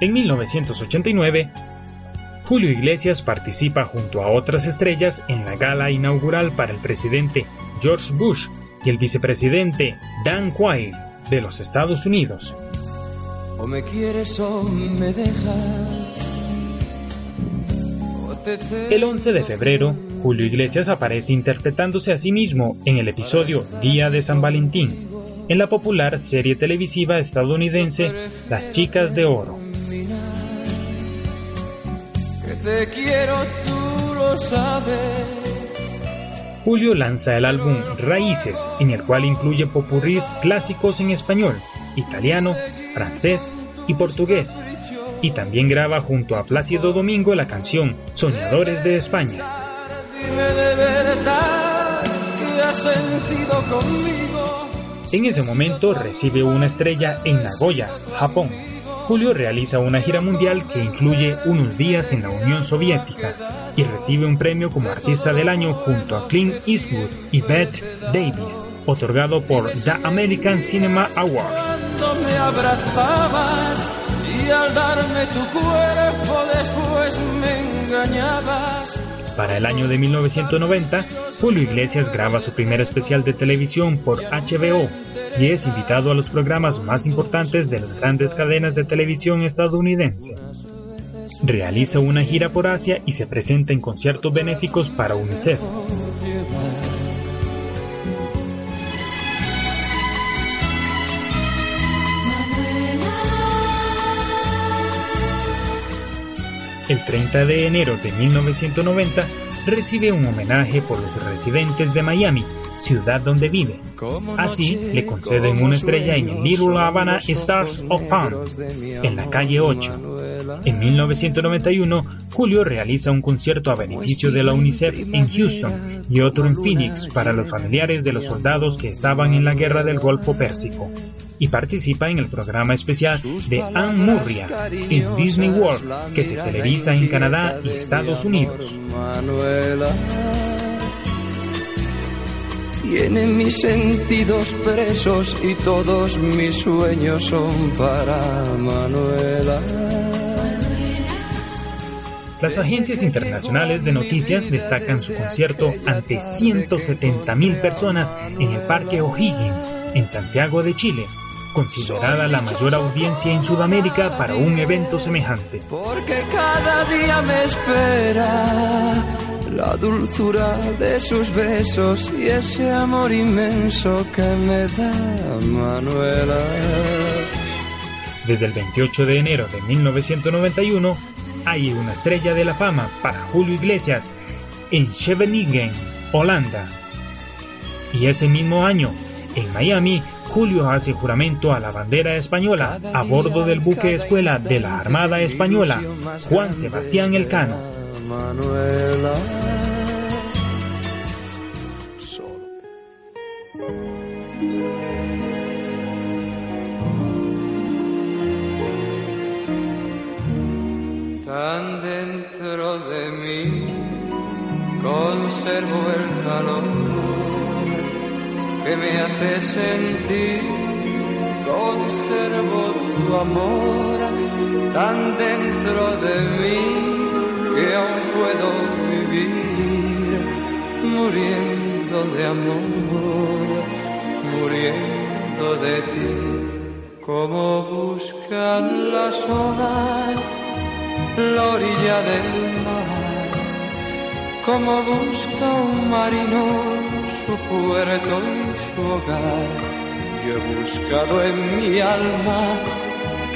En 1989, Julio Iglesias participa junto a otras estrellas en la gala inaugural para el presidente George Bush y el vicepresidente Dan Quayle de los Estados Unidos. O me quieres o me dejas. El 11 de febrero, Julio Iglesias aparece interpretándose a sí mismo en el episodio Día de San Valentín, en la popular serie televisiva estadounidense Las Chicas de Oro. te quiero, tú lo sabes. Julio lanza el álbum Raíces, en el cual incluye popurrís clásicos en español, italiano, francés y portugués. Y también graba junto a Plácido Domingo la canción Soñadores de España. En ese momento recibe una estrella en Nagoya, Japón Julio realiza una gira mundial que incluye unos días en la Unión Soviética y recibe un premio como artista del año junto a Clint Eastwood y Bette Davis, otorgado por The American Cinema Awards. Para el año de 1990, Julio Iglesias graba su primer especial de televisión por HBO y es invitado a los programas más importantes de las grandes cadenas de televisión estadounidense. Realiza una gira por Asia y se presenta en conciertos benéficos para UNICEF. El 30 de enero de 1990 recibe un homenaje por los residentes de Miami ciudad donde vive. Así, le conceden una estrella en el Little Havana Stars of Fun, en la calle 8. En 1991, Julio realiza un concierto a beneficio de la UNICEF en Houston y otro en Phoenix para los familiares de los soldados que estaban en la guerra del Golfo Pérsico y participa en el programa especial de Anne Murria en Disney World que se televisa en Canadá y Estados Unidos. Tiene mis sentidos presos y todos mis sueños son para Manuela. Las agencias internacionales de noticias destacan su concierto ante 170.000 personas en el Parque O'Higgins, en Santiago de Chile, considerada la mayor audiencia en Sudamérica para un evento semejante. Porque cada día me espera la dulzura de sus besos y ese amor inmenso que me da Manuela. Desde el 28 de enero de 1991 hay una estrella de la fama para Julio Iglesias en Scheveningen, Holanda. Y ese mismo año, en Miami, Julio hace juramento a la bandera española a bordo del buque escuela de la Armada Española, Juan Sebastián Elcano. Manuela. Tan dentro de mí conservo el calor que me hace sentir, conservo tu amor tan dentro de mí que aún puedo vivir muriendo de amor, muriendo de ti, como buscan las olas la orilla del mar, como busca un marino su puerto y su hogar. Yo he buscado en mi alma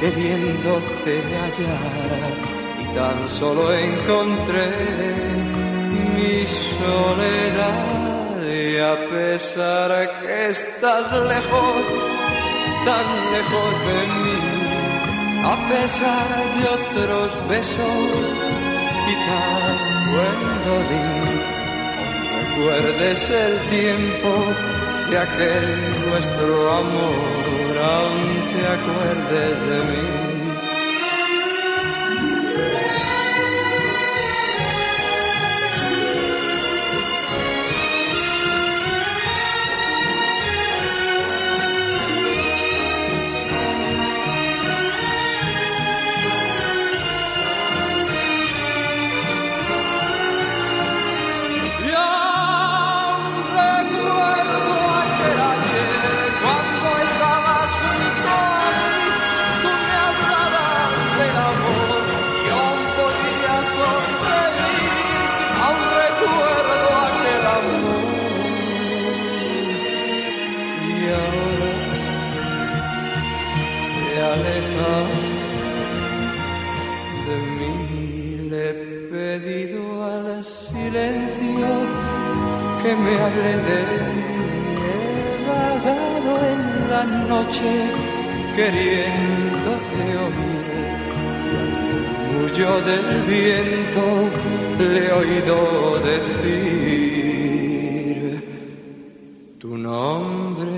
queriéndote hallar tan solo encontré mi soledad y a pesar que estás lejos, tan lejos de mí, a pesar de otros besos, quizás cuando recuerdes el tiempo de aquel nuestro amor, aún te acuerdes de mí. Amen. Que me hable de ti. He vagado en la noche queriéndote oír. Huyo del viento, le he oído decir tu nombre,